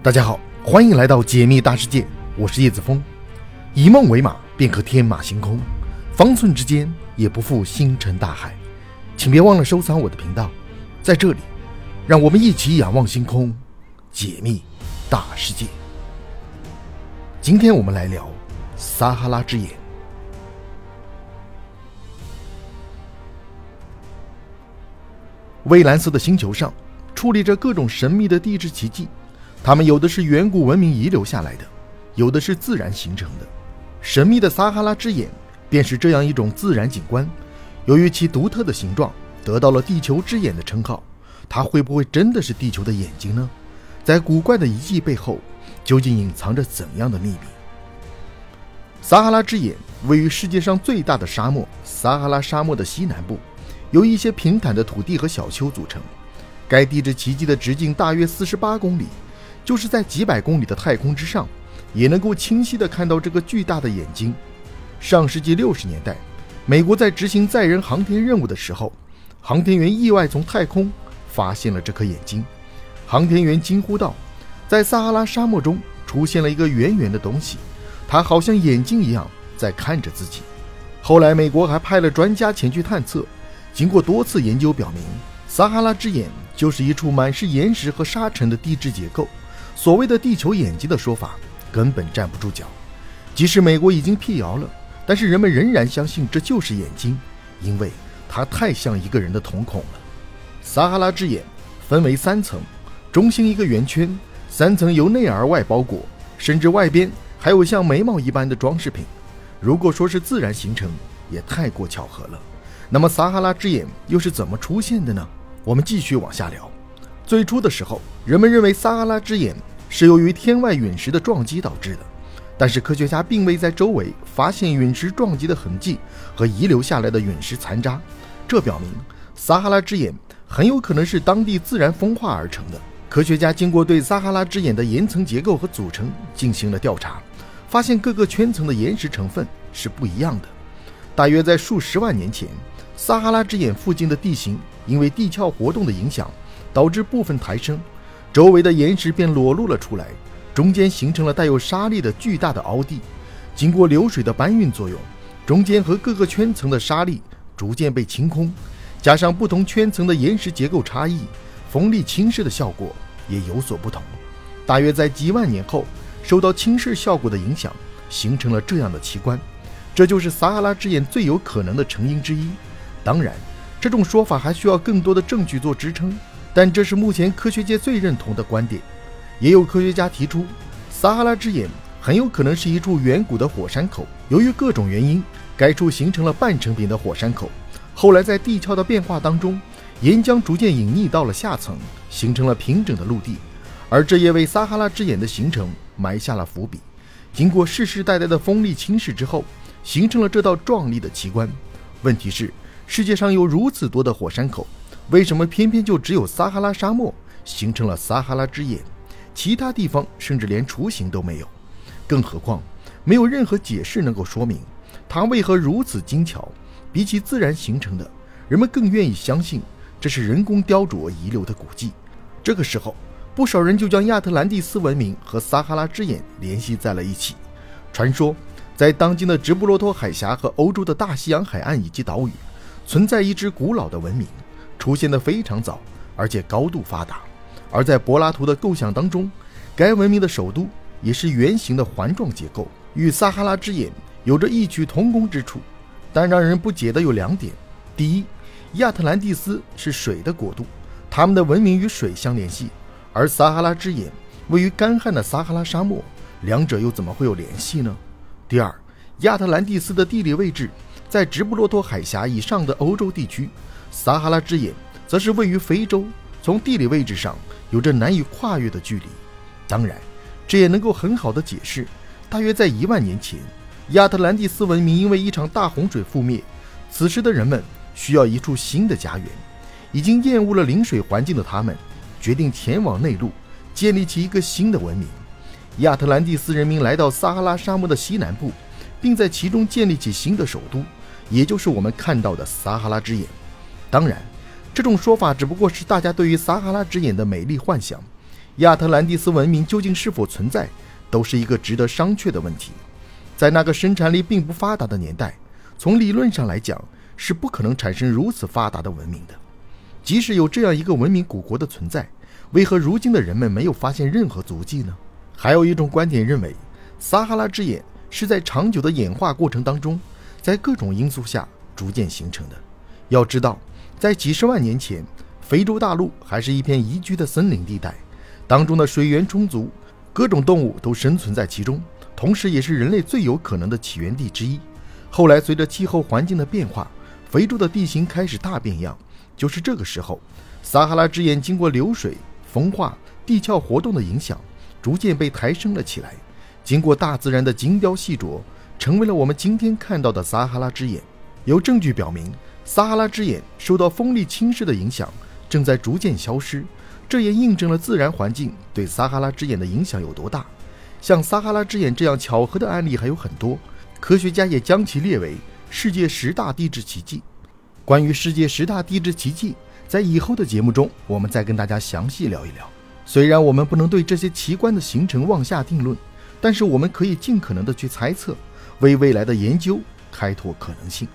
大家好，欢迎来到解密大世界，我是叶子峰。以梦为马，便可天马行空；方寸之间，也不负星辰大海。请别忘了收藏我的频道，在这里，让我们一起仰望星空，解密大世界。今天我们来聊撒哈拉之眼。蔚蓝色的星球上，矗立着各种神秘的地质奇迹。它们有的是远古文明遗留下来的，有的是自然形成的。神秘的撒哈拉之眼便是这样一种自然景观。由于其独特的形状，得到了“地球之眼”的称号。它会不会真的是地球的眼睛呢？在古怪的遗迹背后，究竟隐藏着怎样的秘密？撒哈拉之眼位于世界上最大的沙漠——撒哈拉沙漠的西南部，由一些平坦的土地和小丘组成。该地质奇迹的直径大约四十八公里。就是在几百公里的太空之上，也能够清晰地看到这个巨大的眼睛。上世纪六十年代，美国在执行载人航天任务的时候，航天员意外从太空发现了这颗眼睛。航天员惊呼道：“在撒哈拉沙漠中出现了一个圆圆的东西，它好像眼睛一样在看着自己。”后来，美国还派了专家前去探测，经过多次研究表明，撒哈拉之眼就是一处满是岩石和沙尘的地质结构。所谓的“地球眼睛”的说法根本站不住脚，即使美国已经辟谣了，但是人们仍然相信这就是眼睛，因为它太像一个人的瞳孔了。撒哈拉之眼分为三层，中心一个圆圈，三层由内而外包裹，甚至外边还有像眉毛一般的装饰品。如果说是自然形成，也太过巧合了。那么撒哈拉之眼又是怎么出现的呢？我们继续往下聊。最初的时候，人们认为撒哈拉之眼是由于天外陨石的撞击导致的，但是科学家并未在周围发现陨石撞击的痕迹和遗留下来的陨石残渣，这表明撒哈拉之眼很有可能是当地自然风化而成的。科学家经过对撒哈拉之眼的岩层结构和组成进行了调查，发现各个圈层的岩石成分是不一样的。大约在数十万年前，撒哈拉之眼附近的地形因为地壳活动的影响。导致部分抬升，周围的岩石便裸露了出来，中间形成了带有沙粒的巨大的凹地。经过流水的搬运作用，中间和各个圈层的沙粒逐渐被清空，加上不同圈层的岩石结构差异，风力侵蚀的效果也有所不同。大约在几万年后，受到侵蚀效果的影响，形成了这样的奇观。这就是撒哈拉之眼最有可能的成因之一。当然，这种说法还需要更多的证据做支撑。但这是目前科学界最认同的观点，也有科学家提出，撒哈拉之眼很有可能是一处远古的火山口。由于各种原因，该处形成了半成品的火山口。后来在地壳的变化当中，岩浆逐渐隐匿到了下层，形成了平整的陆地，而这也为撒哈拉之眼的形成埋下了伏笔。经过世世代代的风力侵蚀之后，形成了这道壮丽的奇观。问题是，世界上有如此多的火山口。为什么偏偏就只有撒哈拉沙漠形成了撒哈拉之眼，其他地方甚至连雏形都没有？更何况没有任何解释能够说明它为何如此精巧。比起自然形成的，人们更愿意相信这是人工雕琢遗留的古迹。这个时候，不少人就将亚特兰蒂斯文明和撒哈拉之眼联系在了一起。传说，在当今的直布罗陀海峡和欧洲的大西洋海岸以及岛屿，存在一支古老的文明。出现的非常早，而且高度发达。而在柏拉图的构想当中，该文明的首都也是圆形的环状结构，与撒哈拉之眼有着异曲同工之处。但让人不解的有两点：第一，亚特兰蒂斯是水的国度，他们的文明与水相联系；而撒哈拉之眼位于干旱的撒哈拉沙漠，两者又怎么会有联系呢？第二，亚特兰蒂斯的地理位置在直布罗陀海峡以上的欧洲地区。撒哈拉之眼则是位于非洲，从地理位置上有着难以跨越的距离。当然，这也能够很好的解释，大约在一万年前，亚特兰蒂斯文明因为一场大洪水覆灭，此时的人们需要一处新的家园。已经厌恶了临水环境的他们，决定前往内陆，建立起一个新的文明。亚特兰蒂斯人民来到撒哈拉沙漠的西南部，并在其中建立起新的首都，也就是我们看到的撒哈拉之眼。当然，这种说法只不过是大家对于撒哈拉之眼的美丽幻想，亚特兰蒂斯文明究竟是否存在，都是一个值得商榷的问题。在那个生产力并不发达的年代，从理论上来讲是不可能产生如此发达的文明的。即使有这样一个文明古国的存在，为何如今的人们没有发现任何足迹呢？还有一种观点认为，撒哈拉之眼是在长久的演化过程当中，在各种因素下逐渐形成的。要知道，在几十万年前，非洲大陆还是一片宜居的森林地带，当中的水源充足，各种动物都生存在其中。同时，也是人类最有可能的起源地之一。后来，随着气候环境的变化，非洲的地形开始大变样。就是这个时候，撒哈拉之眼经过流水、风化、地壳活动的影响，逐渐被抬升了起来。经过大自然的精雕细琢，成为了我们今天看到的撒哈拉之眼。有证据表明，撒哈拉之眼受到风力侵蚀的影响，正在逐渐消失。这也印证了自然环境对撒哈拉之眼的影响有多大。像撒哈拉之眼这样巧合的案例还有很多，科学家也将其列为世界十大地质奇迹。关于世界十大地质奇迹，在以后的节目中，我们再跟大家详细聊一聊。虽然我们不能对这些奇观的形成妄下定论，但是我们可以尽可能的去猜测，为未来的研究开拓可能性。